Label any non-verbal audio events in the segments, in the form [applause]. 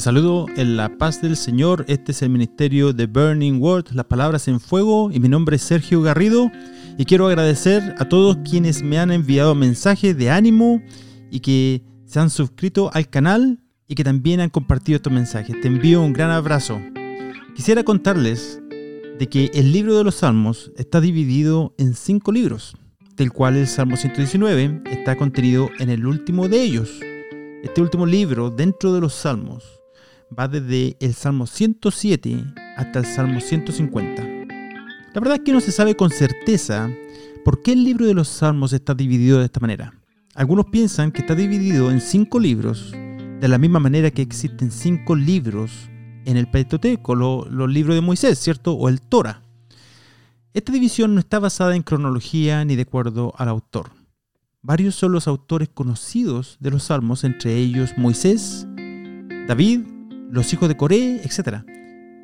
Te saludo en la paz del Señor. Este es el ministerio de Burning Word, las palabras en fuego. Y mi nombre es Sergio Garrido. Y quiero agradecer a todos quienes me han enviado mensajes de ánimo y que se han suscrito al canal y que también han compartido estos mensajes. Te envío un gran abrazo. Quisiera contarles de que el libro de los Salmos está dividido en cinco libros, del cual el Salmo 119 está contenido en el último de ellos. Este último libro dentro de los Salmos va desde el Salmo 107 hasta el Salmo 150. La verdad es que no se sabe con certeza por qué el libro de los Salmos está dividido de esta manera. Algunos piensan que está dividido en cinco libros, de la misma manera que existen cinco libros en el Pentateuco, los libros de Moisés, ¿cierto? O el Torah. Esta división no está basada en cronología ni de acuerdo al autor. Varios son los autores conocidos de los salmos, entre ellos Moisés, David, los hijos de Coré, etc.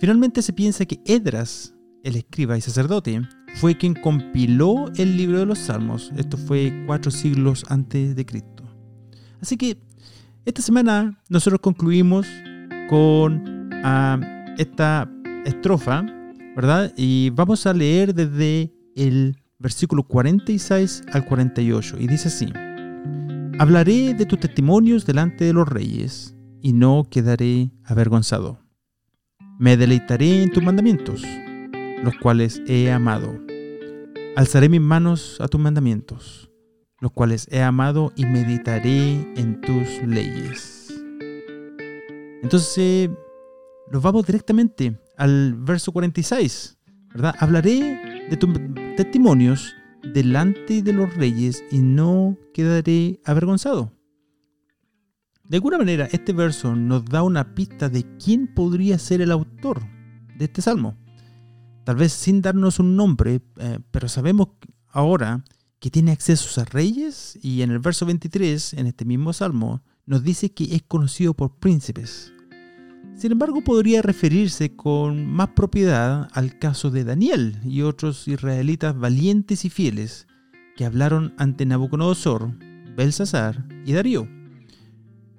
Finalmente se piensa que Edras, el escriba y sacerdote, fue quien compiló el libro de los Salmos. Esto fue cuatro siglos antes de Cristo. Así que esta semana nosotros concluimos con ah, esta estrofa, ¿verdad? Y vamos a leer desde el versículo 46 al 48. Y dice así, Hablaré de tus testimonios delante de los reyes y no quedaré avergonzado. Me deleitaré en tus mandamientos, los cuales he amado. Alzaré mis manos a tus mandamientos, los cuales he amado y meditaré en tus leyes. Entonces, nos vamos directamente al verso 46, ¿verdad? Hablaré de tus testimonios delante de los reyes y no quedaré avergonzado. De alguna manera, este verso nos da una pista de quién podría ser el autor de este salmo. Tal vez sin darnos un nombre, eh, pero sabemos ahora que tiene acceso a reyes y en el verso 23, en este mismo salmo, nos dice que es conocido por príncipes. Sin embargo, podría referirse con más propiedad al caso de Daniel y otros israelitas valientes y fieles que hablaron ante Nabucodonosor, Belsasar y Darío.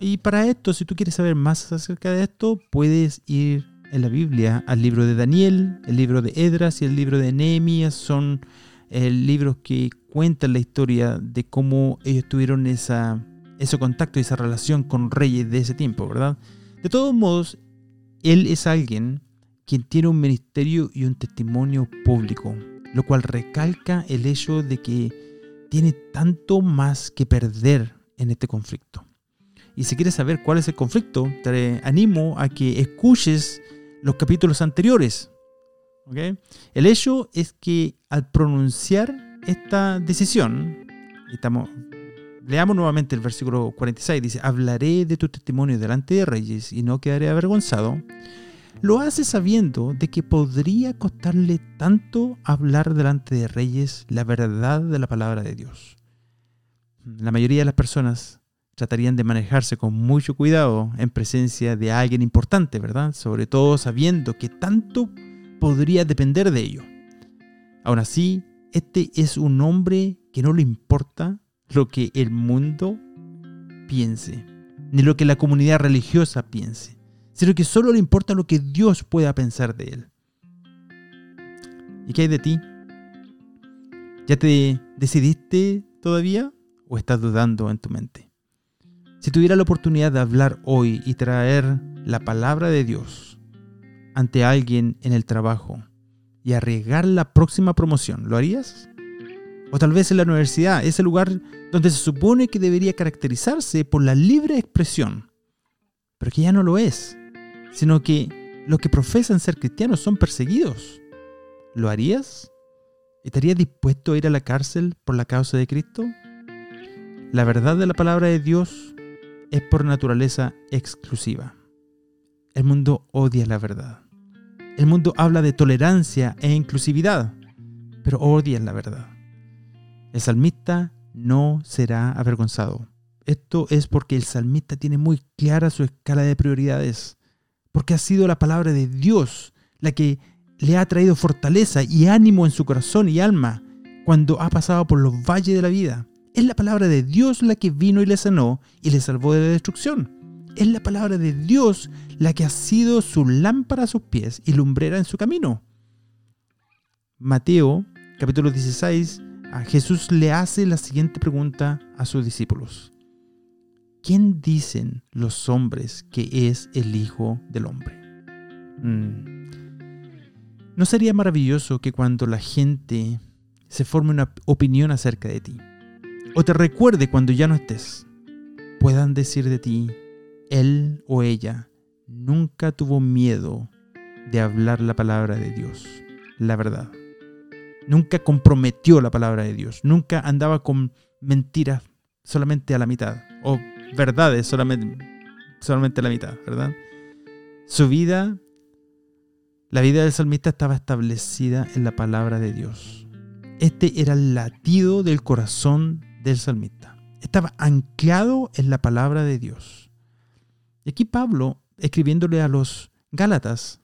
Y para esto, si tú quieres saber más acerca de esto, puedes ir en la Biblia al libro de Daniel, el libro de Edras y el libro de Nehemías. Son eh, libros que cuentan la historia de cómo ellos tuvieron esa, ese contacto y esa relación con reyes de ese tiempo, ¿verdad? De todos modos, él es alguien quien tiene un ministerio y un testimonio público, lo cual recalca el hecho de que tiene tanto más que perder en este conflicto. Y si quieres saber cuál es el conflicto, te animo a que escuches los capítulos anteriores. El hecho es que al pronunciar esta decisión, estamos, leamos nuevamente el versículo 46, dice, hablaré de tu testimonio delante de reyes y no quedaré avergonzado, lo hace sabiendo de que podría costarle tanto hablar delante de reyes la verdad de la palabra de Dios. La mayoría de las personas tratarían de manejarse con mucho cuidado en presencia de alguien importante, ¿verdad? Sobre todo sabiendo que tanto podría depender de ello. Aún así, este es un hombre que no le importa lo que el mundo piense, ni lo que la comunidad religiosa piense, sino que solo le importa lo que Dios pueda pensar de él. ¿Y qué hay de ti? ¿Ya te decidiste todavía o estás dudando en tu mente? Si tuviera la oportunidad de hablar hoy y traer la palabra de Dios ante alguien en el trabajo y arriesgar la próxima promoción, ¿lo harías? O tal vez en la universidad, ese lugar donde se supone que debería caracterizarse por la libre expresión, pero que ya no lo es, sino que los que profesan ser cristianos son perseguidos. ¿Lo harías? ¿Estarías dispuesto a ir a la cárcel por la causa de Cristo? La verdad de la palabra de Dios es por naturaleza exclusiva. El mundo odia la verdad. El mundo habla de tolerancia e inclusividad, pero odia la verdad. El salmista no será avergonzado. Esto es porque el salmista tiene muy clara su escala de prioridades, porque ha sido la palabra de Dios la que le ha traído fortaleza y ánimo en su corazón y alma cuando ha pasado por los valles de la vida. Es la palabra de Dios la que vino y le sanó y le salvó de la destrucción. Es la palabra de Dios la que ha sido su lámpara a sus pies y lumbrera en su camino. Mateo, capítulo 16, a Jesús le hace la siguiente pregunta a sus discípulos. ¿Quién dicen los hombres que es el Hijo del Hombre? Mm. ¿No sería maravilloso que cuando la gente se forme una opinión acerca de ti, o te recuerde cuando ya no estés, puedan decir de ti, él o ella nunca tuvo miedo de hablar la palabra de Dios, la verdad. Nunca comprometió la palabra de Dios, nunca andaba con mentiras solamente a la mitad, o verdades solamente, solamente a la mitad, ¿verdad? Su vida, la vida del salmista estaba establecida en la palabra de Dios. Este era el latido del corazón del salmista. Estaba anclado en la palabra de Dios. Y aquí Pablo, escribiéndole a los Gálatas,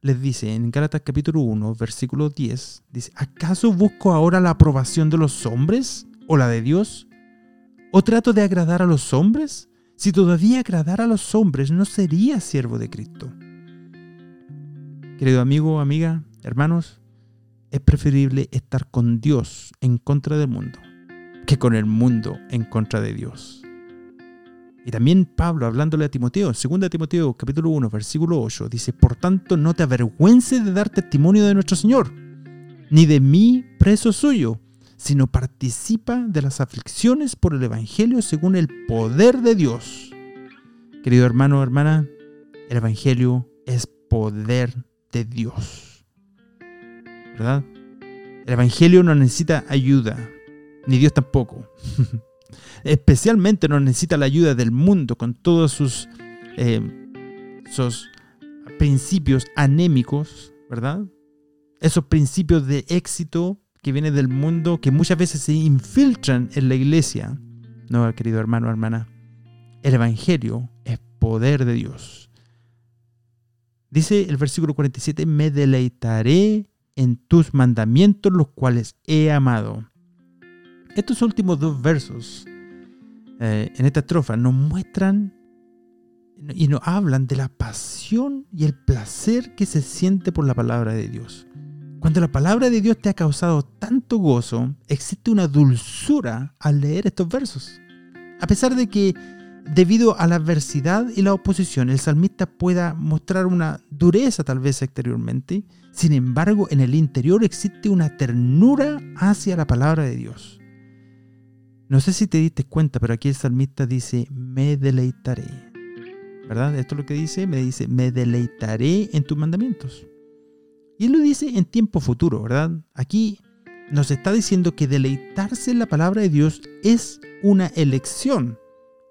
les dice en Gálatas capítulo 1, versículo 10, dice, ¿acaso busco ahora la aprobación de los hombres o la de Dios? ¿O trato de agradar a los hombres? Si todavía agradara a los hombres, no sería siervo de Cristo. Querido amigo, amiga, hermanos, es preferible estar con Dios en contra del mundo que con el mundo en contra de Dios. Y también Pablo, hablándole a Timoteo, 2 Timoteo capítulo 1, versículo 8, dice, Por tanto, no te avergüences de dar testimonio de nuestro Señor, ni de mí preso suyo, sino participa de las aflicciones por el Evangelio según el poder de Dios. Querido hermano hermana, el Evangelio es poder de Dios. ¿Verdad? El Evangelio no necesita ayuda, ni Dios tampoco. [laughs] Especialmente no necesita la ayuda del mundo con todos sus, eh, sus principios anémicos, ¿verdad? Esos principios de éxito que vienen del mundo que muchas veces se infiltran en la iglesia. No, querido hermano, hermana. El Evangelio es poder de Dios. Dice el versículo 47, me deleitaré en tus mandamientos, los cuales he amado. Estos últimos dos versos eh, en esta estrofa nos muestran y nos hablan de la pasión y el placer que se siente por la palabra de Dios. Cuando la palabra de Dios te ha causado tanto gozo, existe una dulzura al leer estos versos. A pesar de que debido a la adversidad y la oposición el salmista pueda mostrar una dureza tal vez exteriormente, sin embargo en el interior existe una ternura hacia la palabra de Dios. No sé si te diste cuenta, pero aquí el salmista dice, me deleitaré. ¿Verdad? Esto es lo que dice, me dice, me deleitaré en tus mandamientos. Y él lo dice en tiempo futuro, ¿verdad? Aquí nos está diciendo que deleitarse en la palabra de Dios es una elección,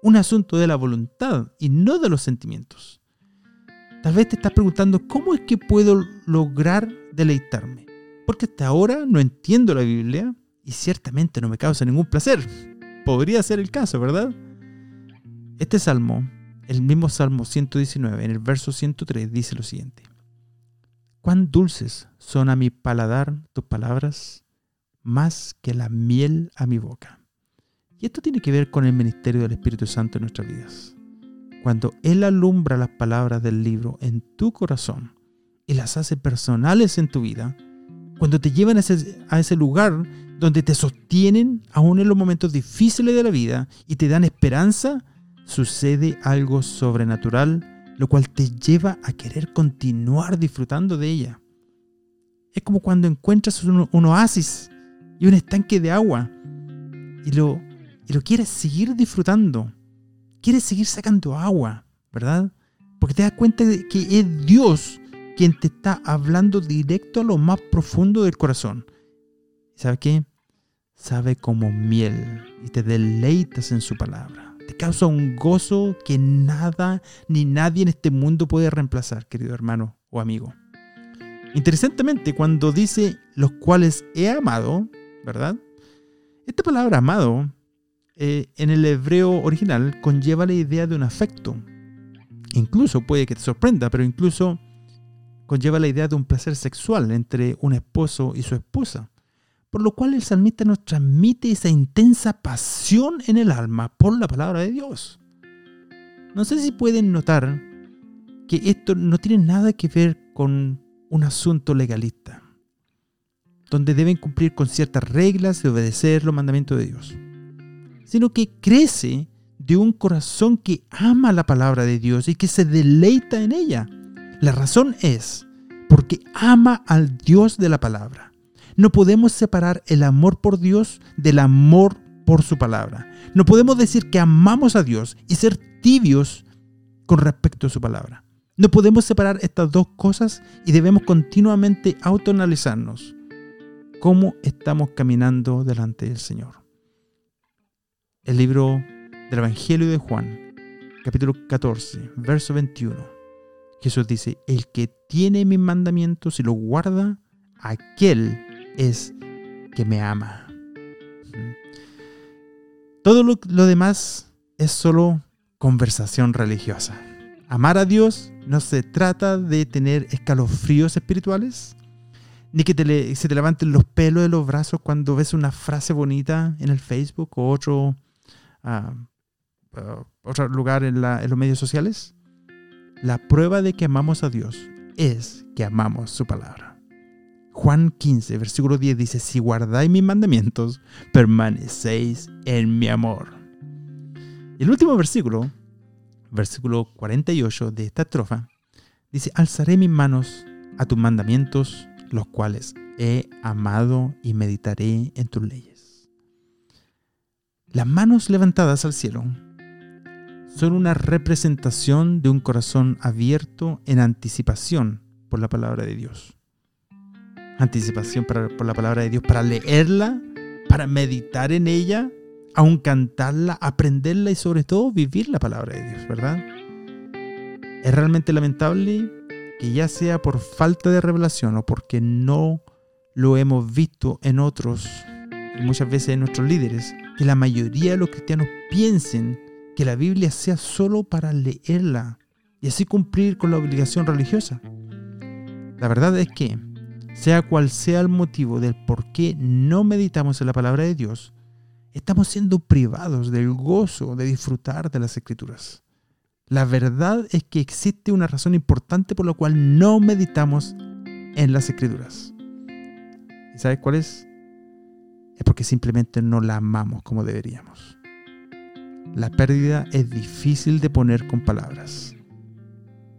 un asunto de la voluntad y no de los sentimientos. Tal vez te estás preguntando, ¿cómo es que puedo lograr deleitarme? Porque hasta ahora no entiendo la Biblia, y ciertamente no me causa ningún placer. Podría ser el caso, ¿verdad? Este salmo, el mismo Salmo 119, en el verso 103, dice lo siguiente. Cuán dulces son a mi paladar tus palabras, más que la miel a mi boca. Y esto tiene que ver con el ministerio del Espíritu Santo en nuestras vidas. Cuando Él alumbra las palabras del libro en tu corazón y las hace personales en tu vida, cuando te llevan a ese, lugar donde te sostienen aún en los momentos difíciles de la vida y te dan esperanza, sucede algo sobrenatural, lo cual te lleva a querer continuar disfrutando de ella. Es como cuando encuentras un, oasis y un estanque de agua y lo, y lo quieres seguir disfrutando. Quieres seguir sacando agua, ¿verdad? Porque te das cuenta de que es Dios quien te está hablando directo a lo más profundo del corazón. ¿Sabe qué? Sabe como miel y te deleitas en su palabra. Te causa un gozo que nada ni nadie en este mundo puede reemplazar, querido hermano o amigo. Interesantemente, cuando dice los cuales he amado, ¿verdad? Esta palabra amado eh, en el hebreo original conlleva la idea de un afecto. Incluso puede que te sorprenda, pero incluso conlleva la idea de un placer sexual entre un esposo y su esposa por lo cual el salmista nos transmite esa intensa pasión en el alma por la palabra de Dios. No sé si pueden notar que esto no tiene nada que ver con un asunto legalista, donde deben cumplir con ciertas reglas y obedecer los mandamientos de Dios, sino que crece de un corazón que ama la palabra de Dios y que se deleita en ella. La razón es porque ama al Dios de la palabra. No podemos separar el amor por Dios del amor por su palabra. No podemos decir que amamos a Dios y ser tibios con respecto a su palabra. No podemos separar estas dos cosas y debemos continuamente autoanalizarnos cómo estamos caminando delante del Señor. El libro del Evangelio de Juan, capítulo 14, verso 21. Jesús dice, el que tiene mis mandamientos y los guarda, aquel es que me ama. Todo lo, demás es solo conversación religiosa. Amar a Dios no se trata de tener escalofríos espirituales, ni que se te levanten los pelos de los brazos cuando ves una frase bonita en el Facebook o otro, ah, ah, lugar en los medios sociales. La prueba de que amamos a Dios es que amamos su palabra. Juan 15, versículo 10 dice, si guardáis mis mandamientos, permanecéis en mi amor. El último versículo versículo 48 de esta estrofa, dice, alzaré mis manos a tus mandamientos, los cuales he amado y meditaré en tus leyes. Las manos levantadas al cielo son una representación de un corazón abierto en anticipación por la palabra de Dios. Anticipación por la palabra de Dios, para leerla, para meditar en ella aún cantarla, aprenderla y sobre todo vivir la palabra de Dios, ¿verdad? Es realmente lamentable que ya sea por falta de revelación o porque no lo hemos visto en otros y muchas veces en nuestros líderes, que la mayoría de los cristianos piensen que la Biblia sea solo para leerla y así cumplir con la obligación religiosa. La verdad es que, sea cual sea el motivo del por qué no meditamos en la palabra de Dios, estamos siendo privados del gozo de disfrutar de las escrituras. La verdad es que existe una razón importante por la cual no meditamos en las escrituras. ¿Y sabes cuál es? Es porque simplemente no la amamos como deberíamos. La pérdida es difícil de poner con palabras.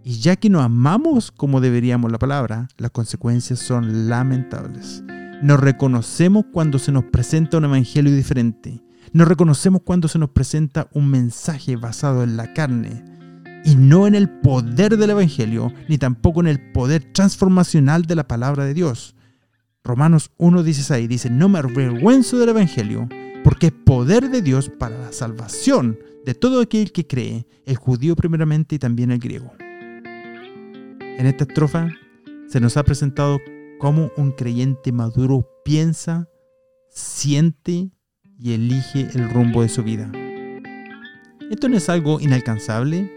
Y ya que no amamos como deberíamos la palabra, las consecuencias son lamentables. Nos reconocemos cuando se nos presenta un evangelio diferente. Nos reconocemos cuando se nos presenta un mensaje basado en la carne y no en el poder del evangelio, ni tampoco en el poder transformacional de la palabra de Dios. Romanos 1.16 dice, no me avergüenzo del evangelio, porque es poder de Dios para la salvación de todo aquel que cree, el judío primeramente y también el griego. En esta estrofa se nos ha presentado cómo un creyente maduro piensa, siente y elige el rumbo de su vida. Esto no es algo inalcanzable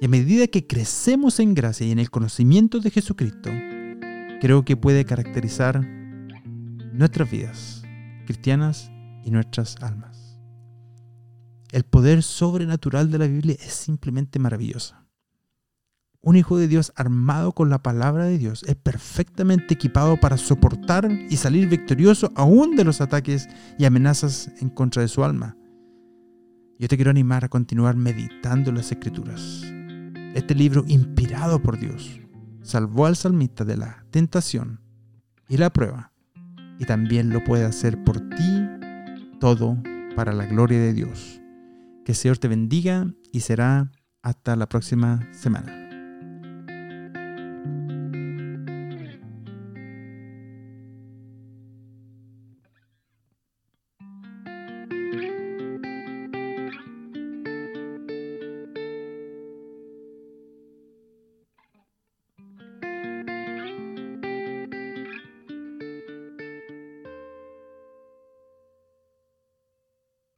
y a medida que crecemos en gracia y en el conocimiento de Jesucristo, creo que puede caracterizar nuestras vidas cristianas y nuestras almas. El poder sobrenatural de la Biblia es simplemente maravilloso. Un hijo de Dios armado con la palabra de Dios es perfectamente equipado para soportar y salir victorioso aún de los ataques y amenazas en contra de su alma. Yo te quiero animar a continuar meditando las escrituras. Este libro inspirado por Dios salvó al salmista de la tentación y la prueba y también lo puede hacer por ti todo para la gloria de Dios. Que el Señor te bendiga y será hasta la próxima semana.